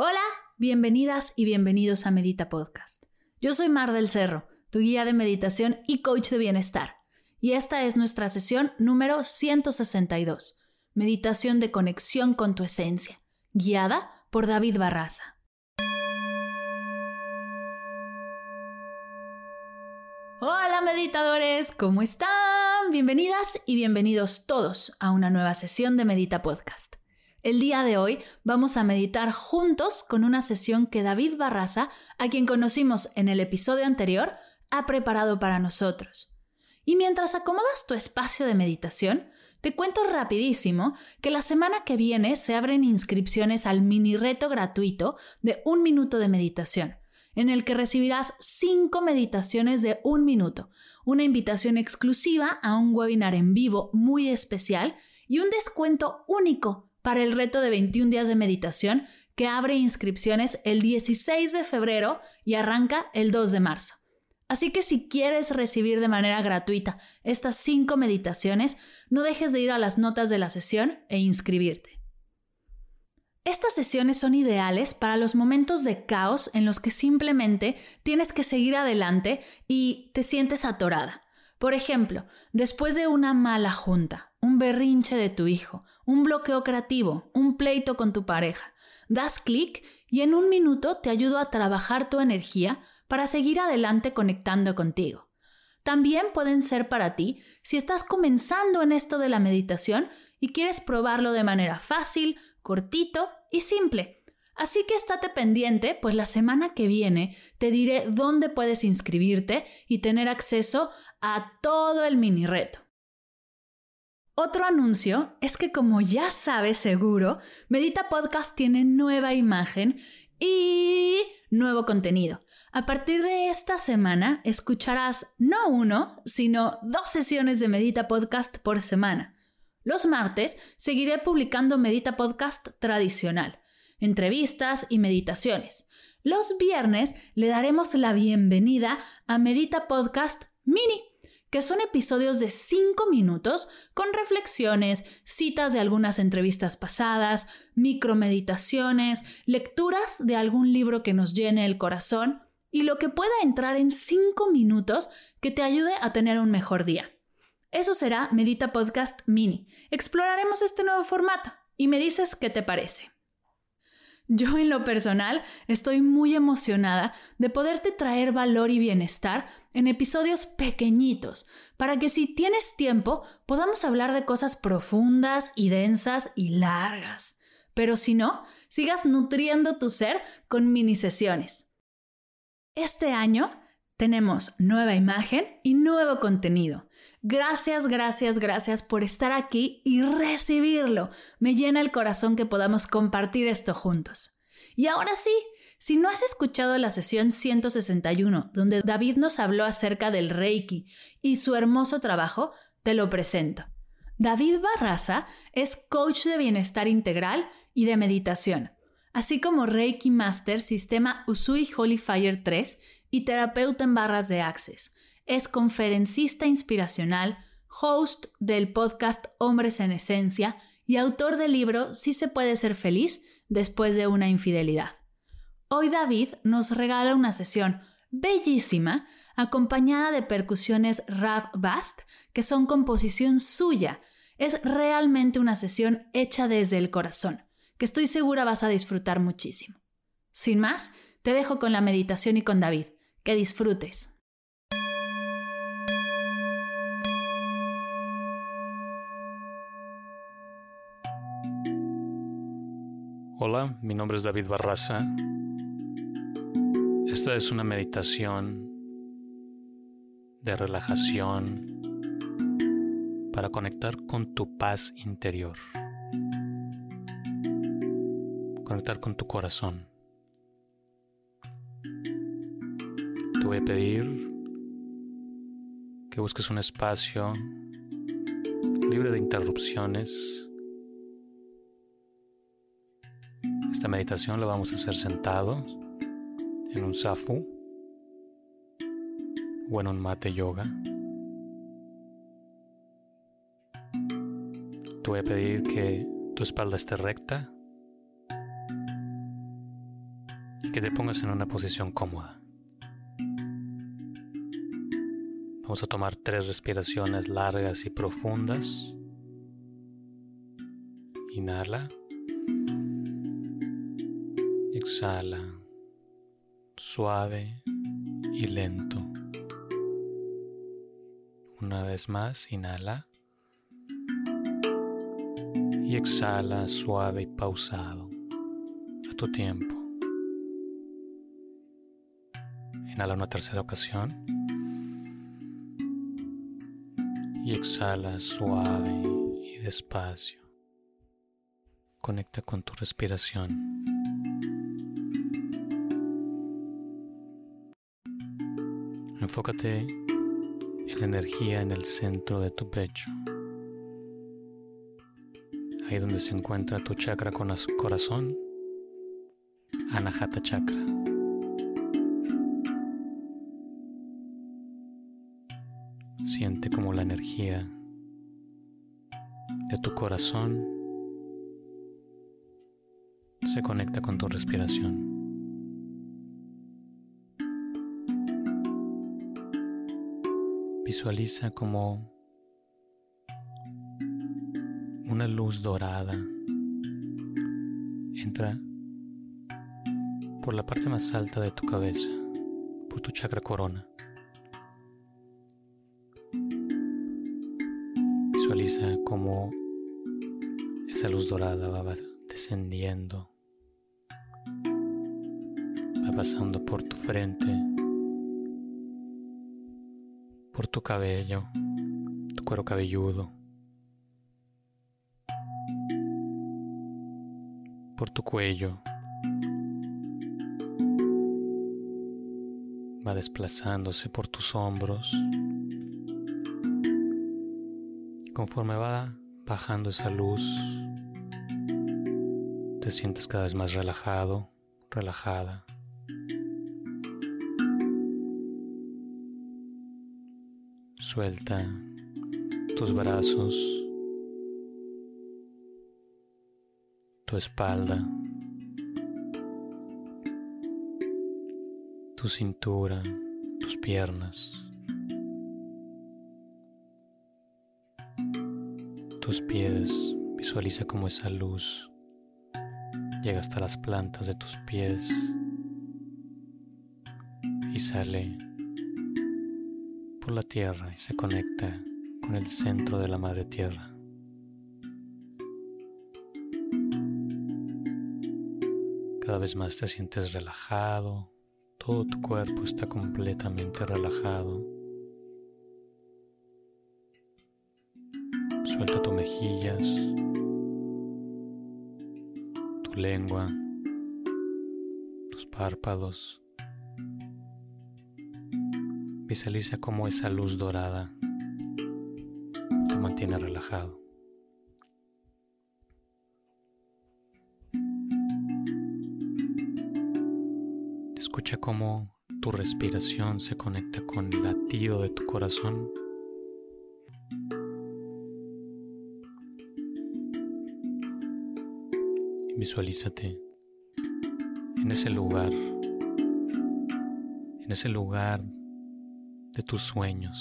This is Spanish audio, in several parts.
Hola, bienvenidas y bienvenidos a Medita Podcast. Yo soy Mar del Cerro, tu guía de meditación y coach de bienestar. Y esta es nuestra sesión número 162, Meditación de conexión con tu esencia, guiada por David Barraza. Hola meditadores, ¿cómo están? Bienvenidas y bienvenidos todos a una nueva sesión de Medita Podcast. El día de hoy vamos a meditar juntos con una sesión que David Barraza, a quien conocimos en el episodio anterior, ha preparado para nosotros. Y mientras acomodas tu espacio de meditación, te cuento rapidísimo que la semana que viene se abren inscripciones al mini reto gratuito de un minuto de meditación, en el que recibirás cinco meditaciones de un minuto, una invitación exclusiva a un webinar en vivo muy especial y un descuento único para el reto de 21 días de meditación que abre inscripciones el 16 de febrero y arranca el 2 de marzo. Así que si quieres recibir de manera gratuita estas cinco meditaciones, no dejes de ir a las notas de la sesión e inscribirte. Estas sesiones son ideales para los momentos de caos en los que simplemente tienes que seguir adelante y te sientes atorada. Por ejemplo, después de una mala junta, un berrinche de tu hijo, un bloqueo creativo, un pleito con tu pareja, das clic y en un minuto te ayudo a trabajar tu energía para seguir adelante conectando contigo. También pueden ser para ti si estás comenzando en esto de la meditación y quieres probarlo de manera fácil, cortito y simple. Así que estate pendiente, pues la semana que viene te diré dónde puedes inscribirte y tener acceso a todo el mini reto. Otro anuncio es que como ya sabes seguro, Medita Podcast tiene nueva imagen y nuevo contenido. A partir de esta semana escucharás no uno, sino dos sesiones de Medita Podcast por semana. Los martes seguiré publicando Medita Podcast tradicional, entrevistas y meditaciones. Los viernes le daremos la bienvenida a Medita Podcast Mini, que son episodios de 5 minutos con reflexiones, citas de algunas entrevistas pasadas, micromeditaciones, lecturas de algún libro que nos llene el corazón y lo que pueda entrar en 5 minutos que te ayude a tener un mejor día. Eso será Medita Podcast Mini. Exploraremos este nuevo formato y me dices qué te parece. Yo en lo personal estoy muy emocionada de poderte traer valor y bienestar en episodios pequeñitos, para que si tienes tiempo podamos hablar de cosas profundas y densas y largas. Pero si no, sigas nutriendo tu ser con mini sesiones. Este año tenemos nueva imagen y nuevo contenido. Gracias, gracias, gracias por estar aquí y recibirlo. Me llena el corazón que podamos compartir esto juntos. Y ahora sí, si no has escuchado la sesión 161, donde David nos habló acerca del Reiki y su hermoso trabajo, te lo presento. David Barraza es coach de bienestar integral y de meditación así como Reiki Master Sistema Usui Holy Fire 3 y terapeuta en barras de Access. Es conferencista inspiracional, host del podcast Hombres en Esencia y autor del libro Si se puede ser feliz después de una infidelidad. Hoy David nos regala una sesión bellísima acompañada de percusiones Rav Bast que son composición suya. Es realmente una sesión hecha desde el corazón que estoy segura vas a disfrutar muchísimo. Sin más, te dejo con la meditación y con David. Que disfrutes. Mi nombre es David Barraza. Esta es una meditación de relajación para conectar con tu paz interior. conectar con tu corazón. Te voy a pedir que busques un espacio libre de interrupciones. Esta meditación la vamos a hacer sentados en un safu o en un mate yoga. Te voy a pedir que tu espalda esté recta y que te pongas en una posición cómoda. Vamos a tomar tres respiraciones largas y profundas. Inhala. Exhala. Suave y lento. Una vez más, inhala. Y exhala suave y pausado. A tu tiempo. Inhala una tercera ocasión. y exhala suave y despacio. Conecta con tu respiración. Enfócate en la energía en el centro de tu pecho. Ahí donde se encuentra tu chakra con corazón, Anahata Chakra. Siente como la energía de tu corazón se conecta con tu respiración. Visualiza como una luz dorada entra por la parte más alta de tu cabeza, por tu chakra corona. Visualiza cómo esa luz dorada va descendiendo, va pasando por tu frente, por tu cabello, tu cuero cabelludo, por tu cuello. Va desplazándose por tus hombros. Conforme va bajando esa luz, te sientes cada vez más relajado, relajada. Suelta tus brazos, tu espalda, tu cintura, tus piernas. tus pies, visualiza cómo esa luz llega hasta las plantas de tus pies y sale por la tierra y se conecta con el centro de la madre tierra. Cada vez más te sientes relajado, todo tu cuerpo está completamente relajado. Suelta tus mejillas, tu lengua, tus párpados. Visualiza cómo esa luz dorada te mantiene relajado. Escucha cómo tu respiración se conecta con el latido de tu corazón. Visualízate en ese lugar, en ese lugar de tus sueños,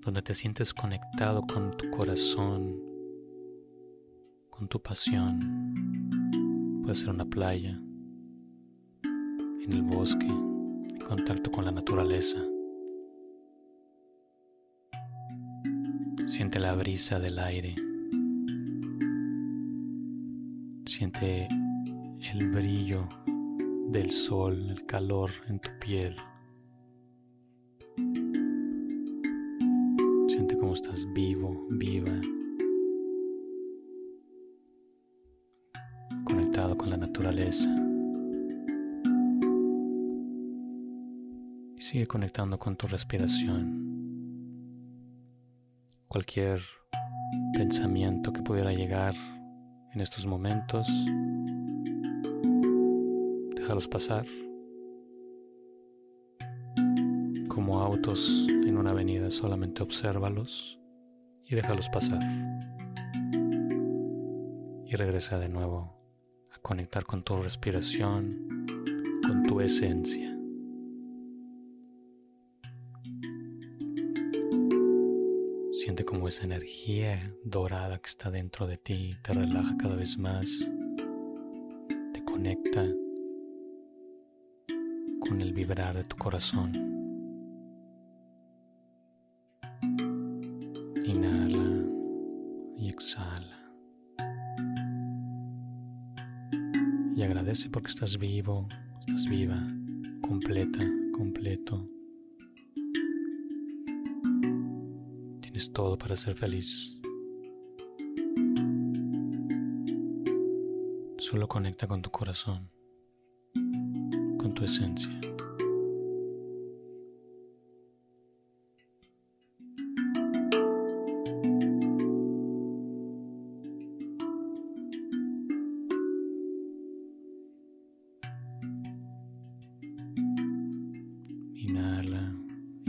donde te sientes conectado con tu corazón, con tu pasión. Puede ser una playa, en el bosque, en contacto con la naturaleza. Siente la brisa del aire. Siente el brillo del sol, el calor en tu piel. Estás vivo, viva. conectado con la naturaleza. Y sigue conectando con tu respiración. Cualquier pensamiento que pudiera llegar en estos momentos, déjalos pasar. Como autos en una avenida, solamente obsérvalos y déjalos pasar. Y regresa de nuevo a conectar con tu respiración, con tu esencia. Siente como esa energía dorada que está dentro de ti te relaja cada vez más, te conecta con el vibrar de tu corazón. Exhala. Y agradece porque estás vivo, estás viva, completa, completo. Tienes todo para ser feliz. Solo conecta con tu corazón, con tu esencia.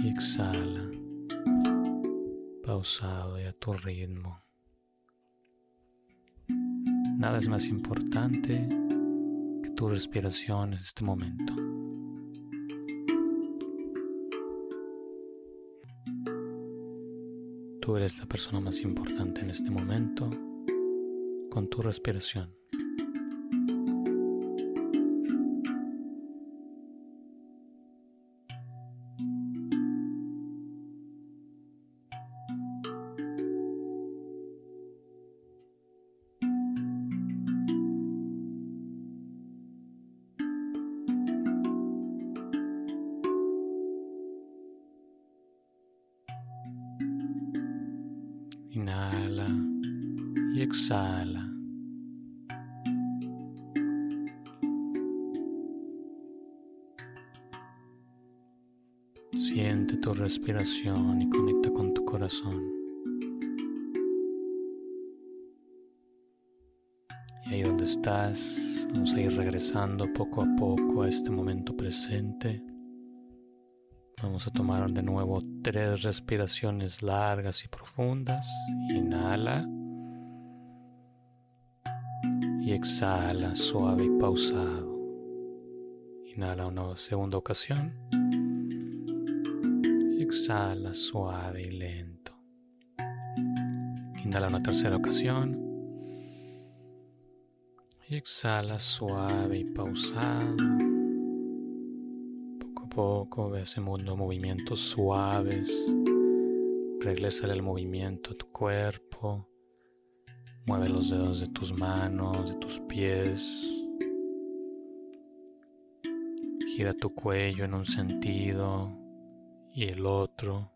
Y exhala, pausado y a tu ritmo. Nada es más importante que tu respiración en este momento. Tú eres la persona más importante en este momento con tu respiración. Y exhala. Siente tu respiración y conecta con tu corazón. Y ahí donde estás, vamos a ir regresando poco a poco a este momento presente. Vamos a tomar de nuevo tres respiraciones largas y profundas. Inhala. Y exhala suave y pausado. Inhala una segunda ocasión. Exhala suave y lento. Inhala una tercera ocasión. Y exhala suave y pausado poco, ve haciendo movimientos suaves. Regresa el movimiento a tu cuerpo. Mueve los dedos de tus manos, de tus pies. Gira tu cuello en un sentido y el otro.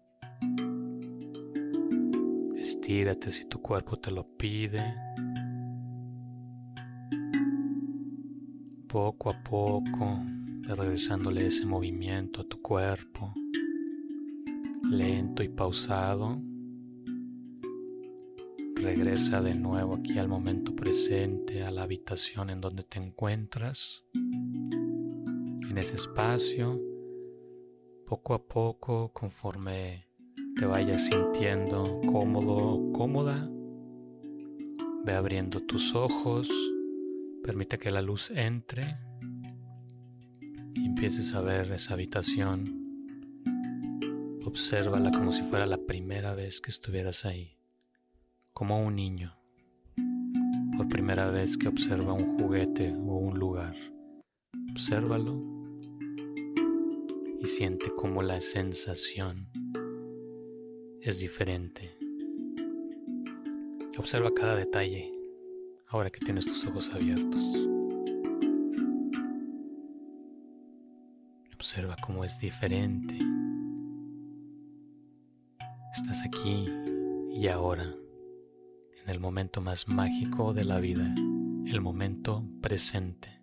Estírate si tu cuerpo te lo pide. Poco a poco regresándole ese movimiento a tu cuerpo, lento y pausado. Regresa de nuevo aquí al momento presente, a la habitación en donde te encuentras. En ese espacio, poco a poco, conforme te vayas sintiendo cómodo o cómoda, ve abriendo tus ojos, permite que la luz entre y empieces a ver esa habitación. Obsérvala como si fuera la primera vez que estuvieras ahí, como un niño, por primera vez que observa un juguete o un lugar. Obsérvalo y siente cómo la sensación es diferente. Observa cada detalle ahora que tienes tus ojos abiertos. Observa cómo es diferente. Estás aquí y ahora, en el momento más mágico de la vida, el momento presente.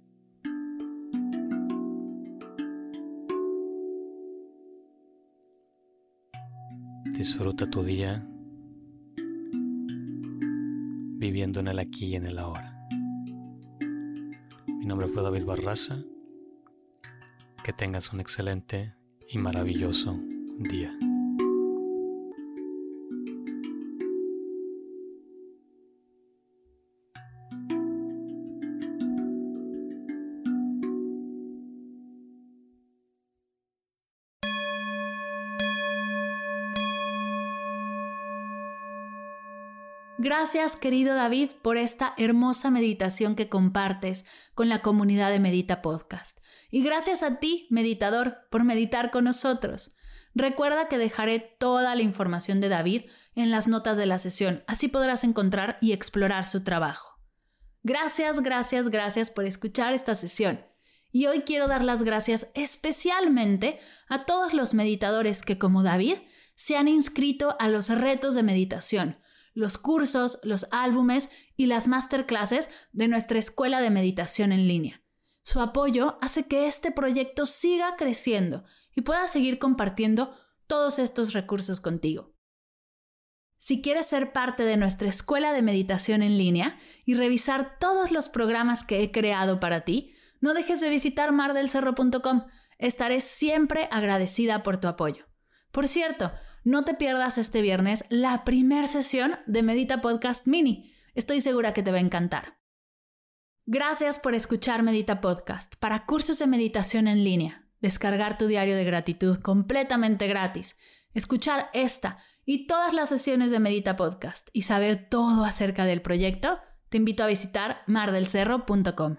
Disfruta tu día viviendo en el aquí y en el ahora. Mi nombre fue David Barraza. Que tengas un excelente y maravilloso día. Gracias, querido David, por esta hermosa meditación que compartes con la comunidad de Medita Podcast. Y gracias a ti, meditador, por meditar con nosotros. Recuerda que dejaré toda la información de David en las notas de la sesión, así podrás encontrar y explorar su trabajo. Gracias, gracias, gracias por escuchar esta sesión. Y hoy quiero dar las gracias especialmente a todos los meditadores que, como David, se han inscrito a los retos de meditación los cursos, los álbumes y las masterclasses de nuestra escuela de meditación en línea. Su apoyo hace que este proyecto siga creciendo y pueda seguir compartiendo todos estos recursos contigo. Si quieres ser parte de nuestra escuela de meditación en línea y revisar todos los programas que he creado para ti, no dejes de visitar mardelcerro.com. Estaré siempre agradecida por tu apoyo. Por cierto, no te pierdas este viernes la primera sesión de Medita Podcast Mini. Estoy segura que te va a encantar. Gracias por escuchar Medita Podcast para cursos de meditación en línea, descargar tu diario de gratitud completamente gratis, escuchar esta y todas las sesiones de Medita Podcast y saber todo acerca del proyecto, te invito a visitar mardelcerro.com.